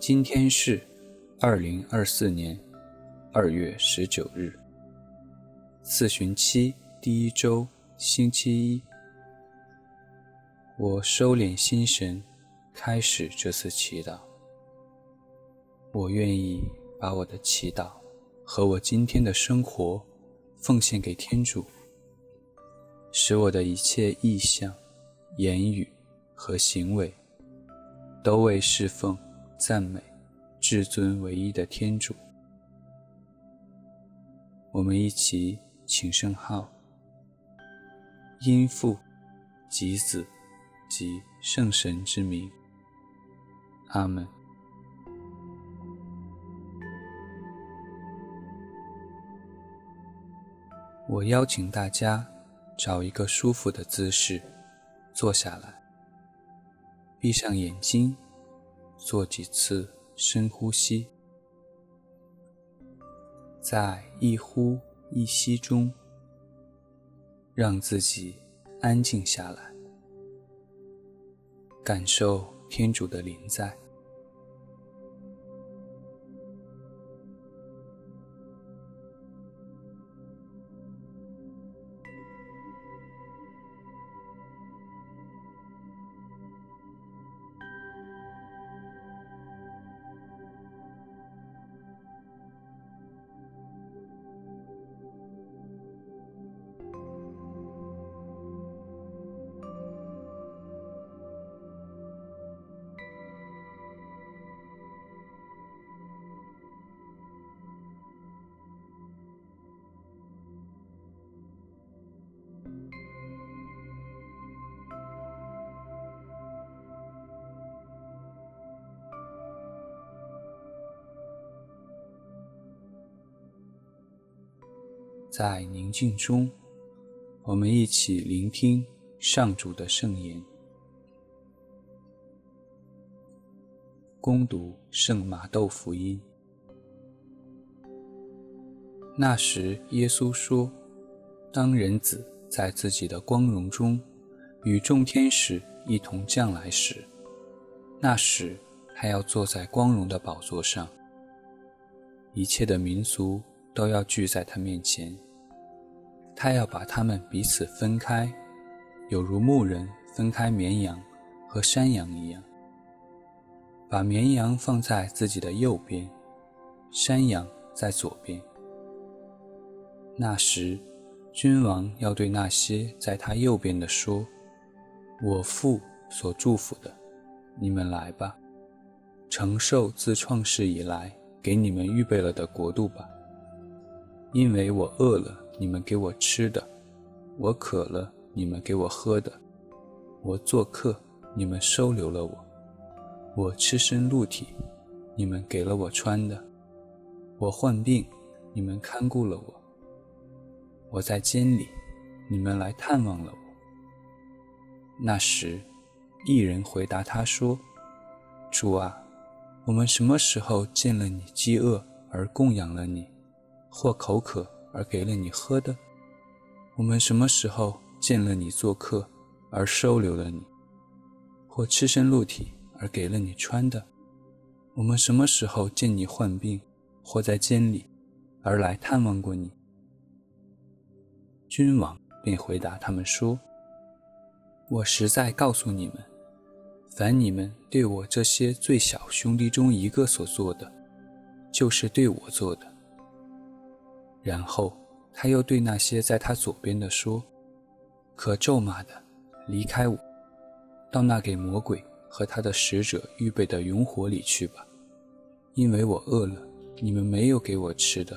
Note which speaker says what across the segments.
Speaker 1: 今天是二零二四年二月十九日，四旬期第一周，星期一。我收敛心神，开始这次祈祷。我愿意把我的祈祷和我今天的生活奉献给天主，使我的一切意向、言语和行为都为侍奉。赞美至尊唯一的天主，我们一起请圣号，因父及子及圣神之名，阿门。我邀请大家找一个舒服的姿势坐下来，闭上眼睛。做几次深呼吸，在一呼一吸中，让自己安静下来，感受天主的临在。在宁静中，我们一起聆听上主的圣言。恭读圣马窦福音。那时，耶稣说：“当人子在自己的光荣中，与众天使一同降来时，那时他要坐在光荣的宝座上，一切的民族。”都要聚在他面前，他要把他们彼此分开，有如牧人分开绵羊和山羊一样，把绵羊放在自己的右边，山羊在左边。那时，君王要对那些在他右边的说：“我父所祝福的，你们来吧，承受自创世以来给你们预备了的国度吧。”因为我饿了，你们给我吃的；我渴了，你们给我喝的；我做客，你们收留了我；我赤身露体，你们给了我穿的；我患病，你们看顾了我；我在监里，你们来探望了我。那时，一人回答他说：“主啊，我们什么时候见了你饥饿而供养了你？”或口渴而给了你喝的，我们什么时候见了你做客而收留了你？或赤身露体而给了你穿的，我们什么时候见你患病或在监里而来探望过你？君王便回答他们说：“我实在告诉你们，凡你们对我这些最小兄弟中一个所做的，就是对我做的。”然后他又对那些在他左边的说：“可咒骂的，离开我，到那给魔鬼和他的使者预备的永火里去吧。因为我饿了，你们没有给我吃的；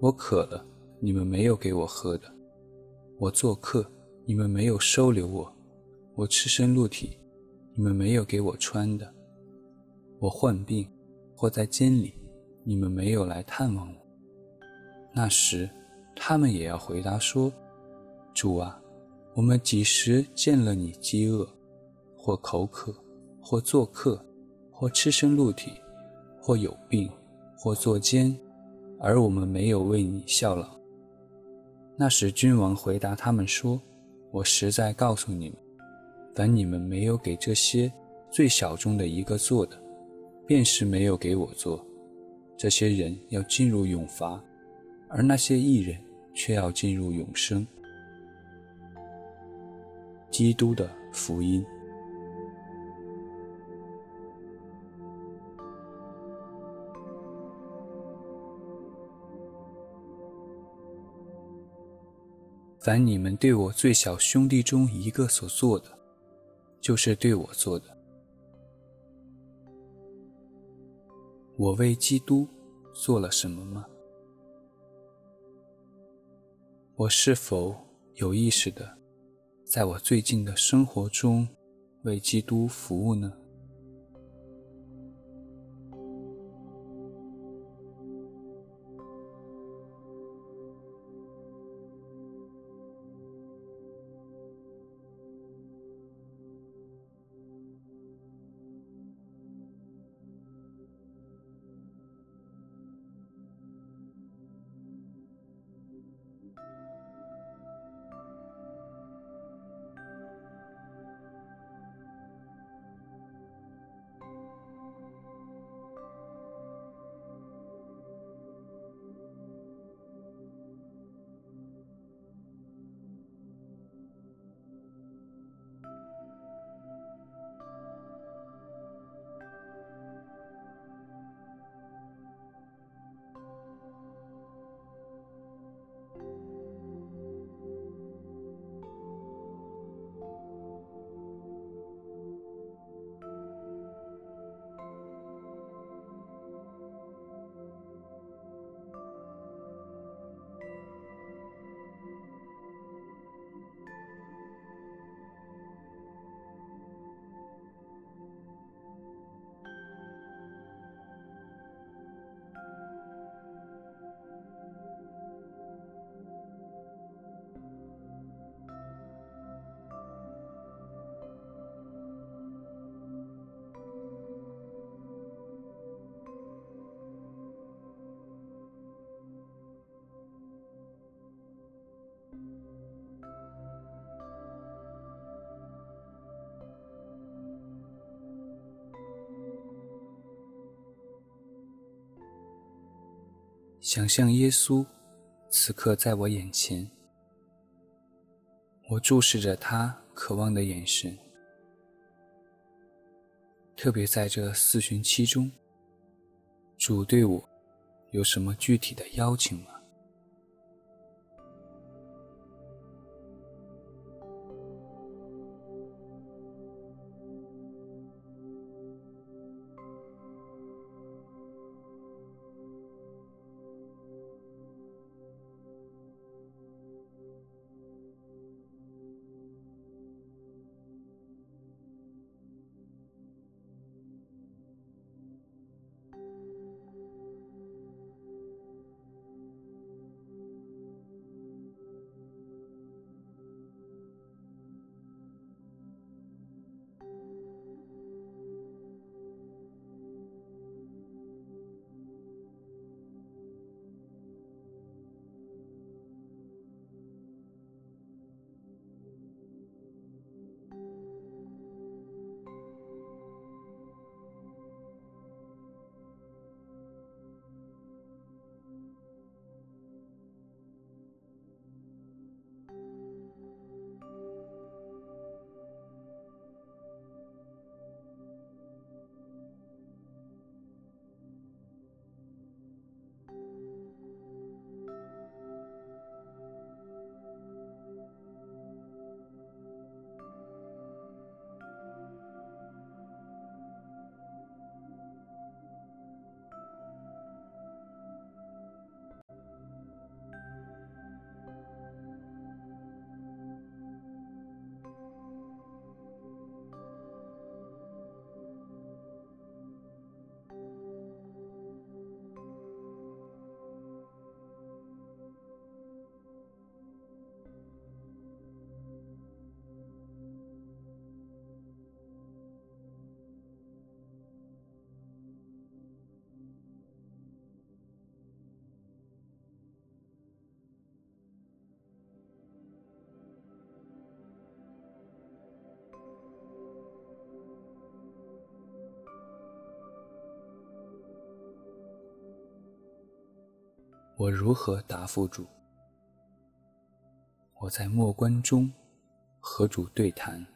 Speaker 1: 我渴了，你们没有给我喝的；我做客，你们没有收留我；我赤身露体，你们没有给我穿的；我患病或在监里，你们没有来探望我。”那时，他们也要回答说：“主啊，我们几时见了你饥饿，或口渴，或做客，或赤身露体，或有病，或坐监，而我们没有为你效劳？”那时，君王回答他们说：“我实在告诉你们，凡你们没有给这些最小中的一个做的，便是没有给我做。这些人要进入永罚，而那些艺人却要进入永生。基督的福音。凡你们对我最小兄弟中一个所做的，就是对我做的。我为基督做了什么吗？我是否有意识的，在我最近的生活中为基督服务呢？想象耶稣此刻在我眼前，我注视着他渴望的眼神。特别在这四旬期中，主对我有什么具体的邀请吗？我如何答复主？我在末关中和主对谈。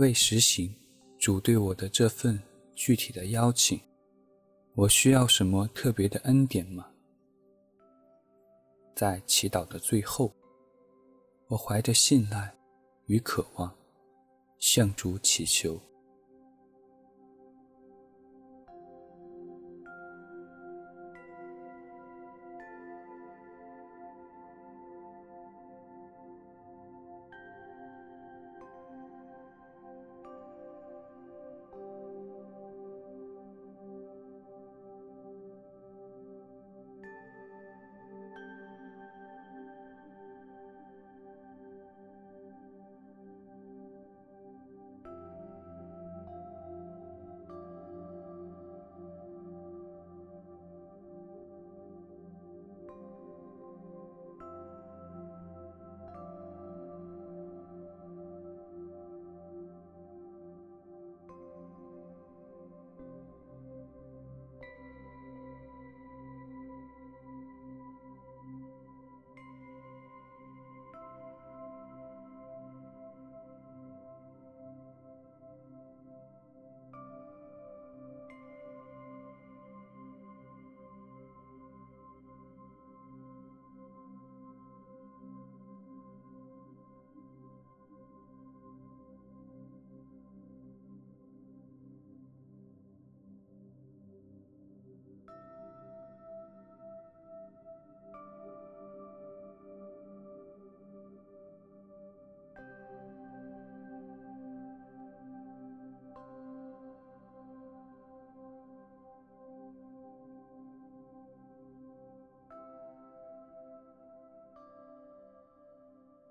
Speaker 1: 为实行主对我的这份具体的邀请，我需要什么特别的恩典吗？在祈祷的最后，我怀着信赖与渴望，向主祈求。